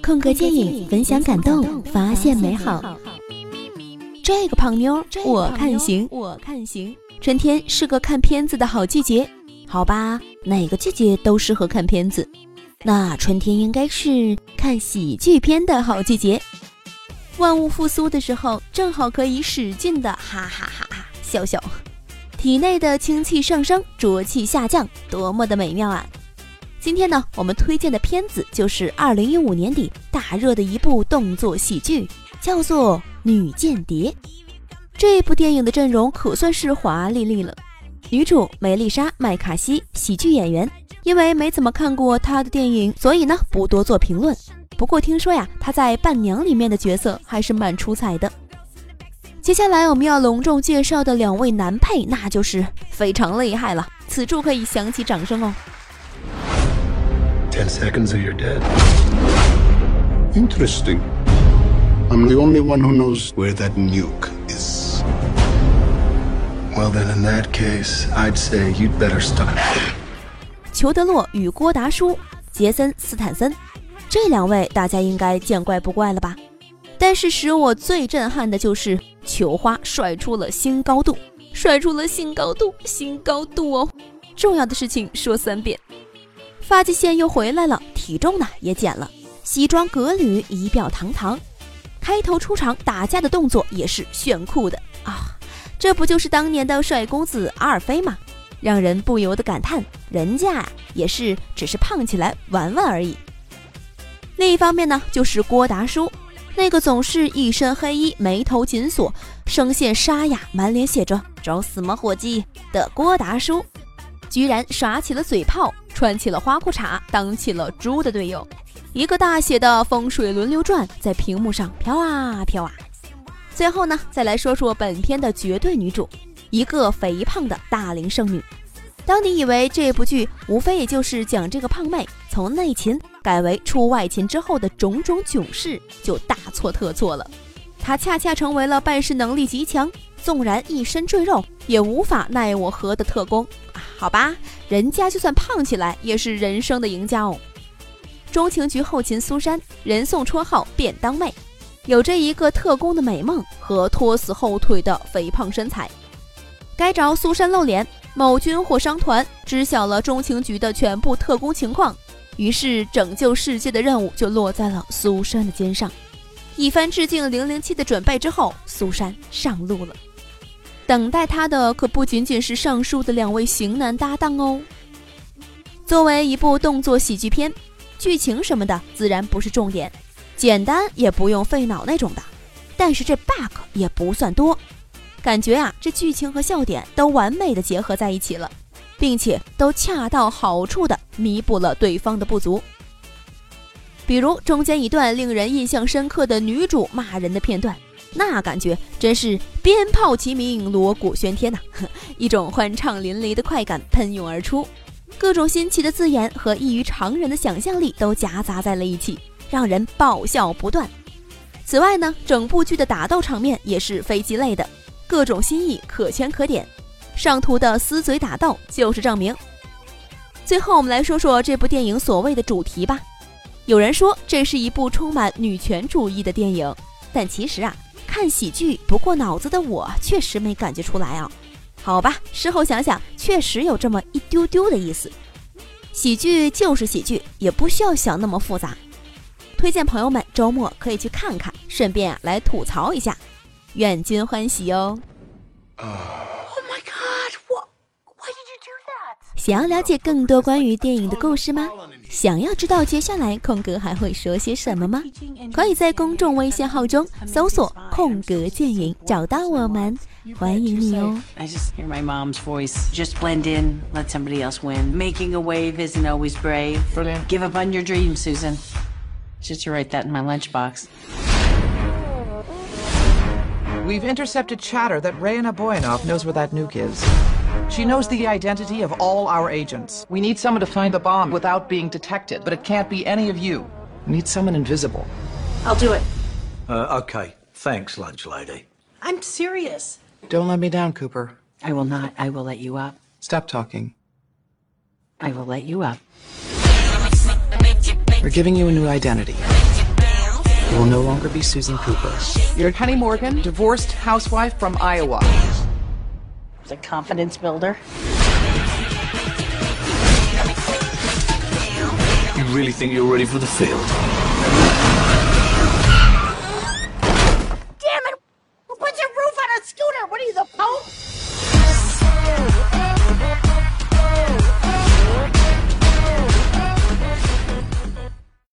空格电影，分享感动，发现美好。这个胖妞，我看行，我看行。春天是个看片子的好季节，好吧？哪个季节都适合看片子。那春天应该是看喜剧片的好季节。万物复苏的时候，正好可以使劲的哈哈哈哈笑笑，体内的清气上升，浊气下降，多么的美妙啊！今天呢，我们推荐的片子就是二零一五年底大热的一部动作喜剧，叫做《女间谍》。这部电影的阵容可算是华丽丽了。女主梅丽莎·麦卡锡，喜剧演员。因为没怎么看过她的电影，所以呢不多做评论。不过听说呀，她在《伴娘》里面的角色还是蛮出彩的。接下来我们要隆重介绍的两位男配，那就是非常厉害了。此处可以响起掌声哦。Seconds or you're dead. Interesting. I'm the only one who knows where that nuke is. Well, then, in that case, I'd say you'd better stop. 裘德洛与郭达叔、杰森斯坦森，这两位大家应该见怪不怪了吧？但是使我最震撼的就是球花甩出了新高度，甩出了新高度，新高度哦！重要的事情说三遍。发际线又回来了，体重呢也减了，西装革履，仪表堂堂。开头出场打架的动作也是炫酷的啊！这不就是当年的帅公子阿尔菲吗？让人不由得感叹，人家也是只是胖起来玩玩而已。另一方面呢，就是郭达叔，那个总是一身黑衣，眉头紧锁，声线沙哑，满脸写着“找死吗，伙计”的郭达叔。居然耍起了嘴炮，穿起了花裤衩，当起了猪的队友，一个大写的风水轮流转在屏幕上飘啊飘啊。最后呢，再来说说本片的绝对女主，一个肥胖的大龄剩女。当你以为这部剧无非也就是讲这个胖妹从内勤改为出外勤之后的种种囧事，就大错特错了。她恰恰成为了办事能力极强，纵然一身赘肉也无法奈我何的特工。好吧，人家就算胖起来也是人生的赢家哦。中情局后勤苏珊，人送绰号便当妹，有着一个特工的美梦和拖死后腿的肥胖身材。该着苏珊露脸，某军火商团知晓了中情局的全部特工情况，于是拯救世界的任务就落在了苏珊的肩上。一番致敬零零七的准备之后，苏珊上路了。等待他的可不仅仅是上述的两位型男搭档哦。作为一部动作喜剧片，剧情什么的自然不是重点，简单也不用费脑那种的。但是这 bug 也不算多，感觉啊，这剧情和笑点都完美的结合在一起了，并且都恰到好处的弥补了对方的不足。比如中间一段令人印象深刻的女主骂人的片段。那感觉真是鞭炮齐鸣，锣鼓喧天呐！一种欢畅淋漓的快感喷涌而出，各种新奇的字眼和异于常人的想象力都夹杂在了一起，让人爆笑不断。此外呢，整部剧的打斗场面也是飞机类的，各种新意可圈可点。上图的撕嘴打斗就是证明。最后，我们来说说这部电影所谓的主题吧。有人说这是一部充满女权主义的电影，但其实啊。看喜剧不过脑子的我确实没感觉出来啊，好吧，事后想想确实有这么一丢丢的意思。喜剧就是喜剧，也不需要想那么复杂。推荐朋友们周末可以去看看，顺便啊来吐槽一下，愿君欢喜哦。想要了解更多关于电影的故事吗？想要知道接下来空哥还会说些什么吗？可以在公众微信号中搜索“ 空格电影”找到我们，欢迎你哦。I just hear my mom's voice. Just blend in, let somebody else win. Making a wave isn't always brave. Brilliant. Give up on your dreams, Susan. Just to write that in my lunchbox. We've intercepted chatter that Rayana Boyanov knows where that nuke is. She knows the identity of all our agents. We need someone to find the bomb without being detected, but it can't be any of you. We need someone invisible. I'll do it. Uh, okay. Thanks, lunch lady. I'm serious. Don't let me down, Cooper. I will not. I will let you up. Stop talking. I will let you up. We're giving you a new identity. You will no longer be Susan Cooper. You're Penny Morgan, divorced housewife from Iowa. It's a confidence builder. You really think you're ready for the field?